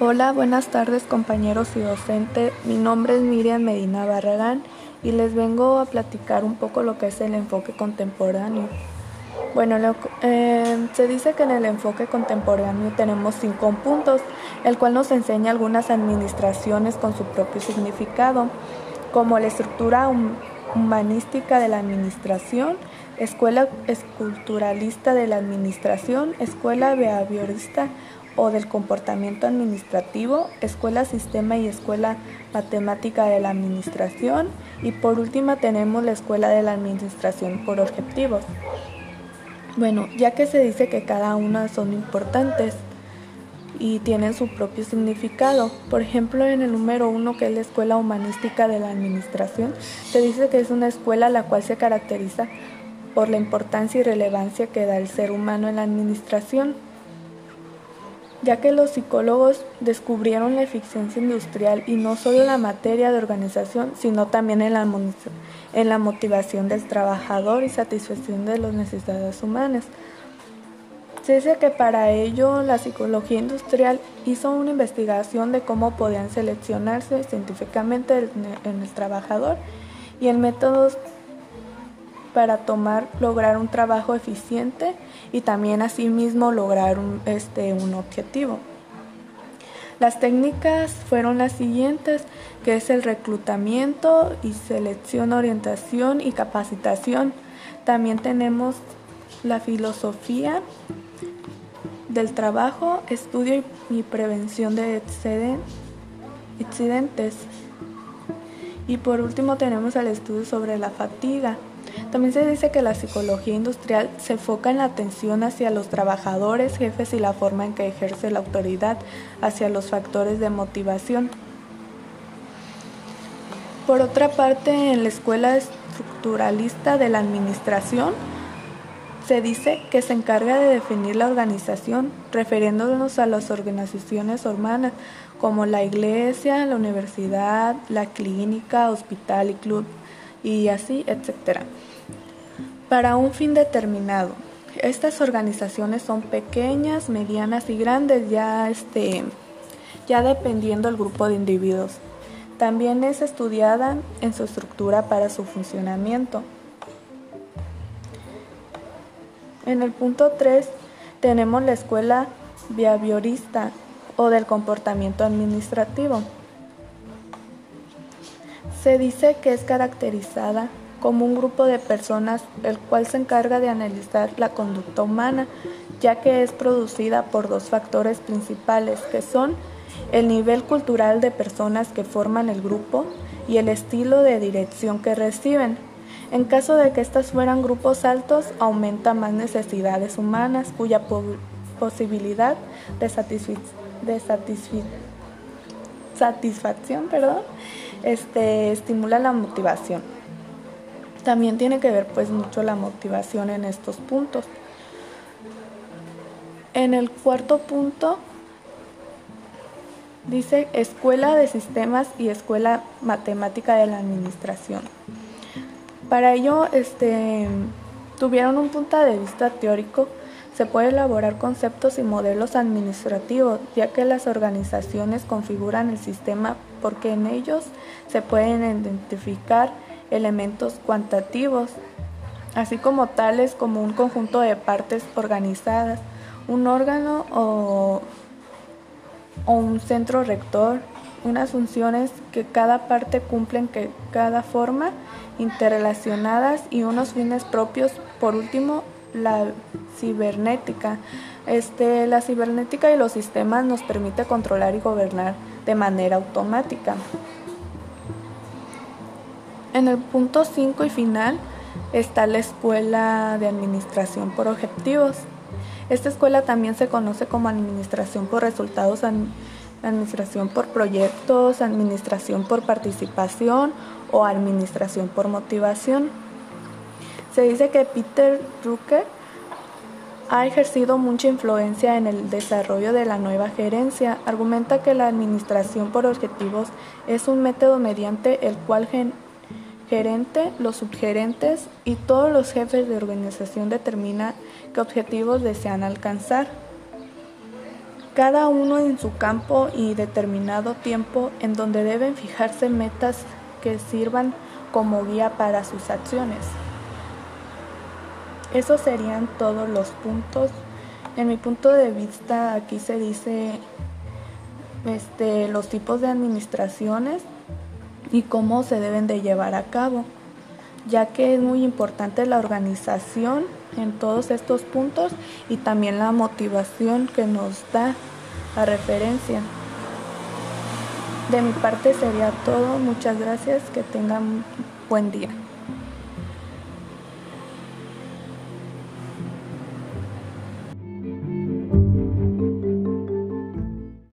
Hola, buenas tardes compañeros y docentes. Mi nombre es Miriam Medina Barragán y les vengo a platicar un poco lo que es el enfoque contemporáneo. Bueno, eh, se dice que en el enfoque contemporáneo tenemos cinco puntos, el cual nos enseña algunas administraciones con su propio significado, como la estructura humanística de la administración, escuela esculturalista de la administración, escuela behaviorista o del comportamiento administrativo, escuela sistema y escuela matemática de la administración y por última tenemos la escuela de la administración por objetivos. Bueno, ya que se dice que cada una son importantes y tienen su propio significado. Por ejemplo, en el número uno, que es la Escuela Humanística de la Administración, se dice que es una escuela la cual se caracteriza por la importancia y relevancia que da el ser humano en la administración ya que los psicólogos descubrieron la eficiencia industrial y no solo en la materia de organización, sino también en la, en la motivación del trabajador y satisfacción de las necesidades humanas. Se dice que para ello la psicología industrial hizo una investigación de cómo podían seleccionarse científicamente en el trabajador y en métodos para tomar, lograr un trabajo eficiente y también asimismo lograr un, este, un objetivo. Las técnicas fueron las siguientes, que es el reclutamiento y selección, orientación y capacitación. También tenemos la filosofía del trabajo, estudio y prevención de accidentes. Y por último tenemos el estudio sobre la fatiga. También se dice que la psicología industrial se enfoca en la atención hacia los trabajadores, jefes y la forma en que ejerce la autoridad hacia los factores de motivación. Por otra parte, en la escuela estructuralista de la administración, se dice que se encarga de definir la organización, refiriéndonos a las organizaciones hermanas como la iglesia, la universidad, la clínica, hospital y club, y así, etcétera para un fin determinado. Estas organizaciones son pequeñas, medianas y grandes, ya, este, ya dependiendo del grupo de individuos. También es estudiada en su estructura para su funcionamiento. En el punto 3 tenemos la escuela behaviorista o del comportamiento administrativo. Se dice que es caracterizada como un grupo de personas el cual se encarga de analizar la conducta humana, ya que es producida por dos factores principales que son el nivel cultural de personas que forman el grupo y el estilo de dirección que reciben. En caso de que estas fueran grupos altos, aumenta más necesidades humanas cuya posibilidad de, satisfacción perdón, este, estimula la motivación. También tiene que ver pues mucho la motivación en estos puntos. En el cuarto punto dice Escuela de Sistemas y Escuela Matemática de la Administración. Para ello este, tuvieron un punto de vista teórico se puede elaborar conceptos y modelos administrativos, ya que las organizaciones configuran el sistema porque en ellos se pueden identificar elementos cuantitativos, así como tales como un conjunto de partes organizadas, un órgano o, un centro rector, unas funciones que cada parte cumplen que cada forma, interrelacionadas y unos fines propios. Por último, la cibernética. Este, la cibernética y los sistemas nos permite controlar y gobernar de manera automática. En el punto 5 y final está la escuela de administración por objetivos. Esta escuela también se conoce como administración por resultados, administración por proyectos, administración por participación o administración por motivación. Se dice que Peter Drucker ha ejercido mucha influencia en el desarrollo de la nueva gerencia. Argumenta que la administración por objetivos es un método mediante el cual gerente, los subgerentes y todos los jefes de organización determinan qué objetivos desean alcanzar. cada uno en su campo y determinado tiempo en donde deben fijarse metas que sirvan como guía para sus acciones. Esos serían todos los puntos. En mi punto de vista aquí se dice este, los tipos de administraciones y cómo se deben de llevar a cabo, ya que es muy importante la organización en todos estos puntos y también la motivación que nos da a referencia. De mi parte sería todo. Muchas gracias. Que tengan buen día.